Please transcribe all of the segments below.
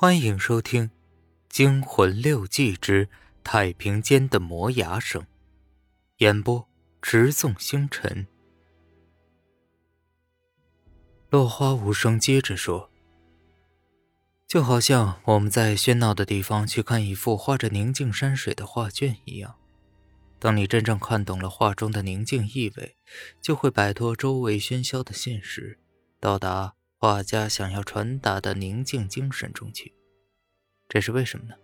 欢迎收听《惊魂六记之太平间的磨牙声》，演播：直纵星辰。落花无声，接着说：“就好像我们在喧闹的地方去看一幅画着宁静山水的画卷一样，当你真正看懂了画中的宁静意味，就会摆脱周围喧嚣的现实，到达。”画家想要传达的宁静精神中去，这是为什么呢？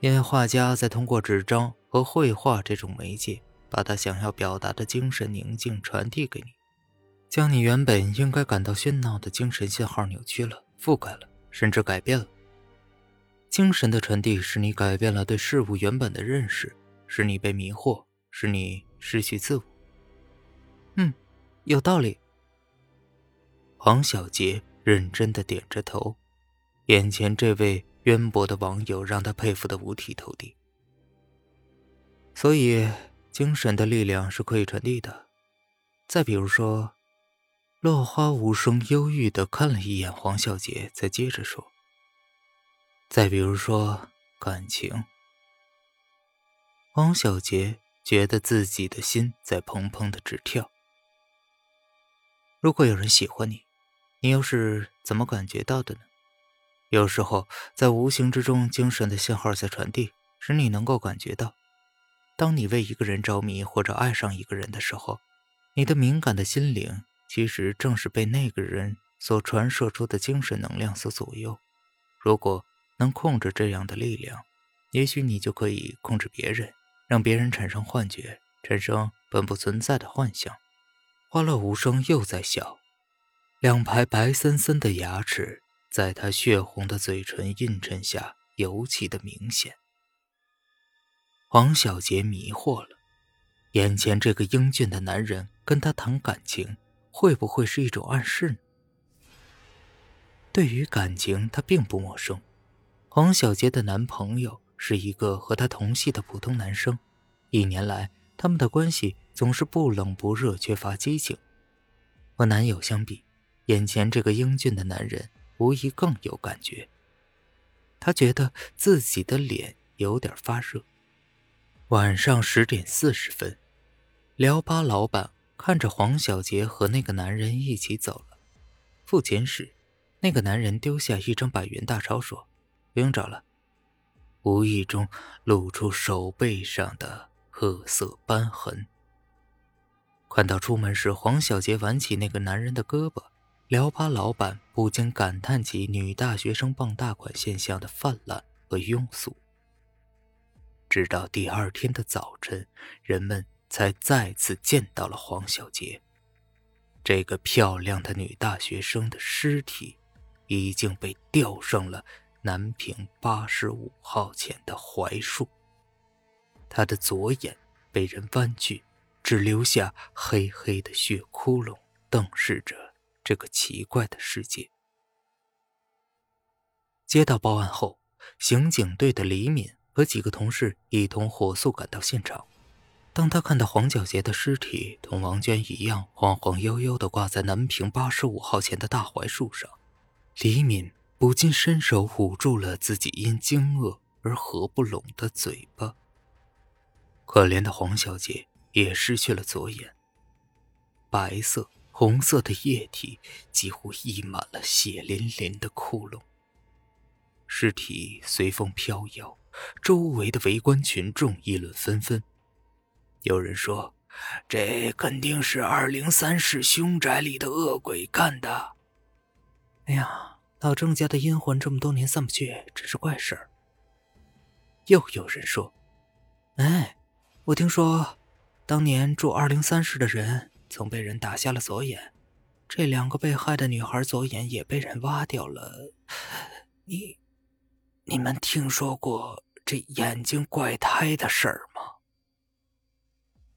因为画家在通过纸张和绘画这种媒介，把他想要表达的精神宁静传递给你，将你原本应该感到喧闹的精神信号扭曲了、覆盖了，甚至改变了。精神的传递使你改变了对事物原本的认识，使你被迷惑，使你失去自我。嗯，有道理。黄小杰认真的点着头，眼前这位渊博的网友让他佩服的五体投地。所以，精神的力量是可以传递的。再比如说，落花无声，忧郁的看了一眼黄小杰，再接着说：“再比如说感情。”黄小杰觉得自己的心在砰砰的直跳。如果有人喜欢你，你又是怎么感觉到的呢？有时候，在无形之中，精神的信号在传递，使你能够感觉到。当你为一个人着迷或者爱上一个人的时候，你的敏感的心灵其实正是被那个人所传射出的精神能量所左右。如果能控制这样的力量，也许你就可以控制别人，让别人产生幻觉，产生本不存在的幻想。花落无声，又在笑。两排白森森的牙齿，在他血红的嘴唇映衬下尤其的明显。黄小杰迷惑了，眼前这个英俊的男人跟他谈感情，会不会是一种暗示呢？对于感情，他并不陌生。黄小杰的男朋友是一个和他同系的普通男生，一年来，他们的关系总是不冷不热，缺乏激情。和男友相比，眼前这个英俊的男人无疑更有感觉。他觉得自己的脸有点发热。晚上十点四十分，聊吧老板看着黄小杰和那个男人一起走了。付钱时，那个男人丢下一张百元大钞，说：“不用找了。”无意中露出手背上的褐色斑痕。看到出门时黄小杰挽起那个男人的胳膊。聊吧老板不禁感叹起女大学生傍大款现象的泛滥和庸俗。直到第二天的早晨，人们才再次见到了黄小杰。这个漂亮的女大学生的尸体已经被吊上了南平八十五号前的槐树。她的左眼被人剜去，只留下黑黑的血窟窿，瞪视着。这个奇怪的世界。接到报案后，刑警队的李敏和几个同事一同火速赶到现场。当他看到黄小杰的尸体同王娟一样晃晃悠悠地挂在南平八十五号前的大槐树上，李敏不禁伸手捂住了自己因惊愕而合不拢的嘴巴。可怜的黄小杰也失去了左眼，白色。红色的液体几乎溢满了血淋淋的窟窿。尸体随风飘摇，周围的围观群众议论纷纷。有人说：“这肯定是二零三室凶宅里的恶鬼干的。”哎呀，老郑家的阴魂这么多年散不去，真是怪事儿。又有人说：“哎，我听说，当年住二零三室的人……”曾被人打瞎了左眼，这两个被害的女孩左眼也被人挖掉了。你、你们听说过这眼睛怪胎的事儿吗？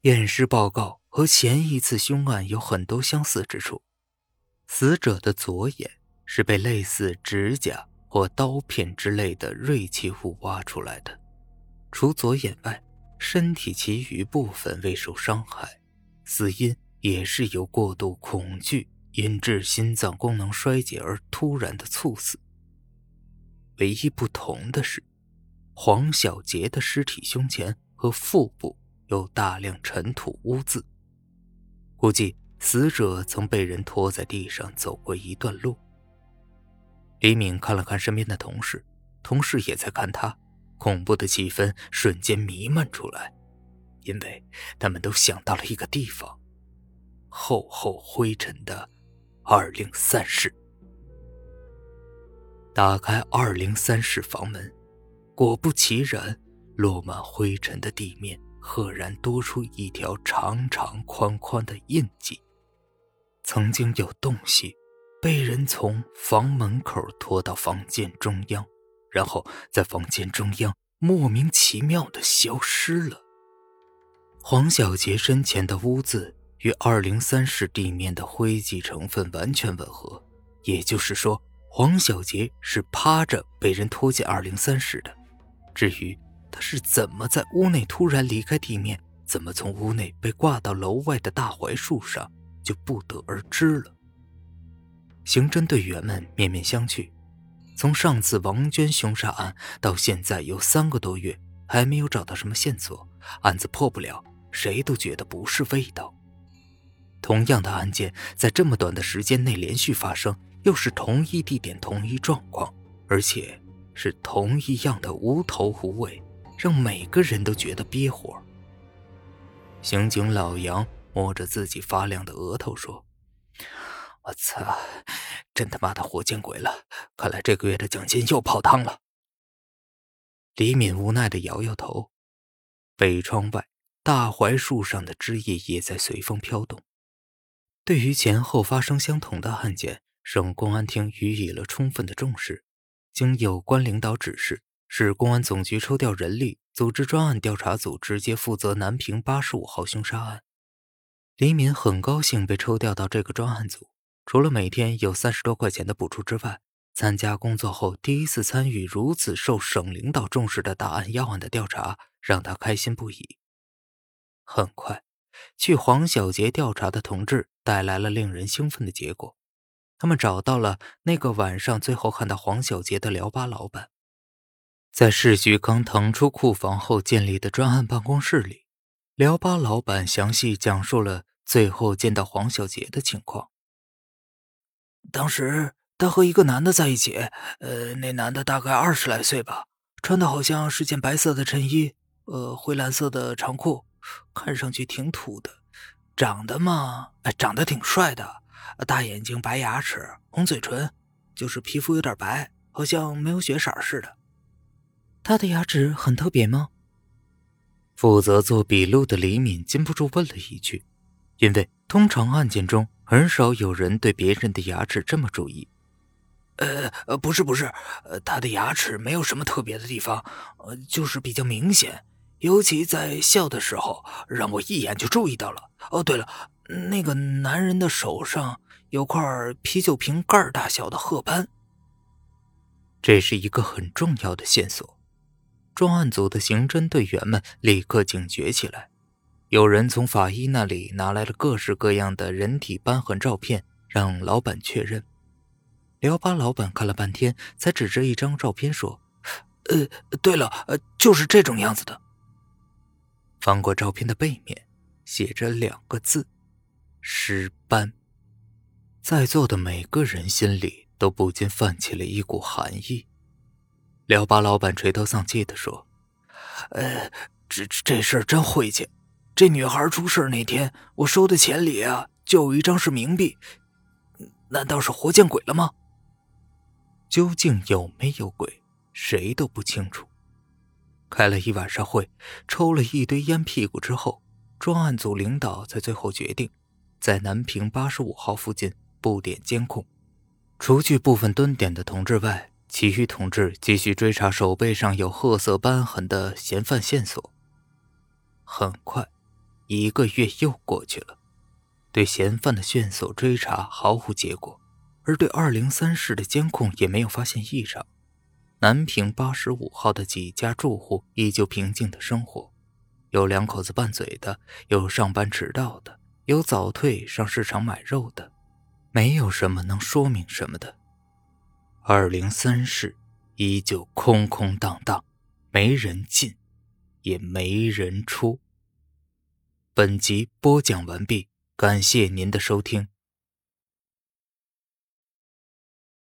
验尸报告和前一次凶案有很多相似之处。死者的左眼是被类似指甲或刀片之类的锐器物挖出来的，除左眼外，身体其余部分未受伤害，死因。也是由过度恐惧引致心脏功能衰竭而突然的猝死。唯一不同的是，黄小杰的尸体胸前和腹部有大量尘土污渍，估计死者曾被人拖在地上走过一段路。李敏看了看身边的同事，同事也在看他，恐怖的气氛瞬间弥漫出来，因为他们都想到了一个地方——厚厚灰尘的二零三室。打开二零三室房门，果不其然，落满灰尘的地面赫然多出一条长长宽宽的印记。曾经有东西被人从房门口拖到房间中央，然后在房间中央莫名其妙的消失了。黄小杰身前的污渍与二零三室地面的灰迹成分完全吻合，也就是说。黄小杰是趴着被人拖进二零三室的，至于他是怎么在屋内突然离开地面，怎么从屋内被挂到楼外的大槐树上，就不得而知了。刑侦队员们面面相觑，从上次王娟凶杀案到现在有三个多月，还没有找到什么线索，案子破不了，谁都觉得不是味道。同样的案件在这么短的时间内连续发生。又是同一地点、同一状况，而且是同一样的无头无尾，让每个人都觉得憋火。刑警老杨摸着自己发亮的额头说：“我操，真他妈的活见鬼了！看来这个月的奖金又泡汤了。”李敏无奈的摇摇头。北窗外，大槐树上的枝叶也在随风飘动。对于前后发生相同的案件，省公安厅予以了充分的重视，经有关领导指示，市公安总局抽调人力组织专案调查组，直接负责南平八十五号凶杀案。李敏很高兴被抽调到这个专案组，除了每天有三十多块钱的补助之外，参加工作后第一次参与如此受省领导重视的大案要案的调查，让他开心不已。很快，去黄小杰调查的同志带来了令人兴奋的结果。他们找到了那个晚上最后看到黄小杰的聊吧老板，在市局刚腾出库房后建立的专案办公室里，聊吧老板详细讲述了最后见到黄小杰的情况。当时他和一个男的在一起，呃，那男的大概二十来岁吧，穿的好像是件白色的衬衣，呃，灰蓝色的长裤，看上去挺土的，长得嘛，长得挺帅的。大眼睛、白牙齿、红嘴唇，就是皮肤有点白，好像没有血色似的。他的牙齿很特别吗？负责做笔录的李敏禁不住问了一句，因为通常案件中很少有人对别人的牙齿这么注意。呃呃，不是不是，呃，他的牙齿没有什么特别的地方，呃，就是比较明显，尤其在笑的时候，让我一眼就注意到了。哦，对了。那个男人的手上有块啤酒瓶盖大小的褐斑，这是一个很重要的线索。专案组的刑侦队员们立刻警觉起来。有人从法医那里拿来了各式各样的人体斑痕照片，让老板确认。聊吧老板看了半天，才指着一张照片说：“呃，对了，呃，就是这种样子的。”翻过照片的背面，写着两个字。尸斑，在座的每个人心里都不禁泛起了一股寒意。聊吧老板垂头丧气的说：“呃，这这事儿真晦气。这女孩出事那天，我收的钱里啊，就有一张是冥币。难道是活见鬼了吗？究竟有没有鬼，谁都不清楚。开了一晚上会，抽了一堆烟屁股之后，专案组领导在最后决定。”在南平八十五号附近布点监控，除去部分蹲点的同志外，其余同志继续追查手背上有褐色斑痕的嫌犯线索。很快，一个月又过去了，对嫌犯的线索追查毫无结果，而对二零三室的监控也没有发现异常。南平八十五号的几家住户依旧平静的生活，有两口子拌嘴的，有上班迟到的。有早退上市场买肉的，没有什么能说明什么的。二零三室依旧空空荡荡，没人进，也没人出。本集播讲完毕，感谢您的收听。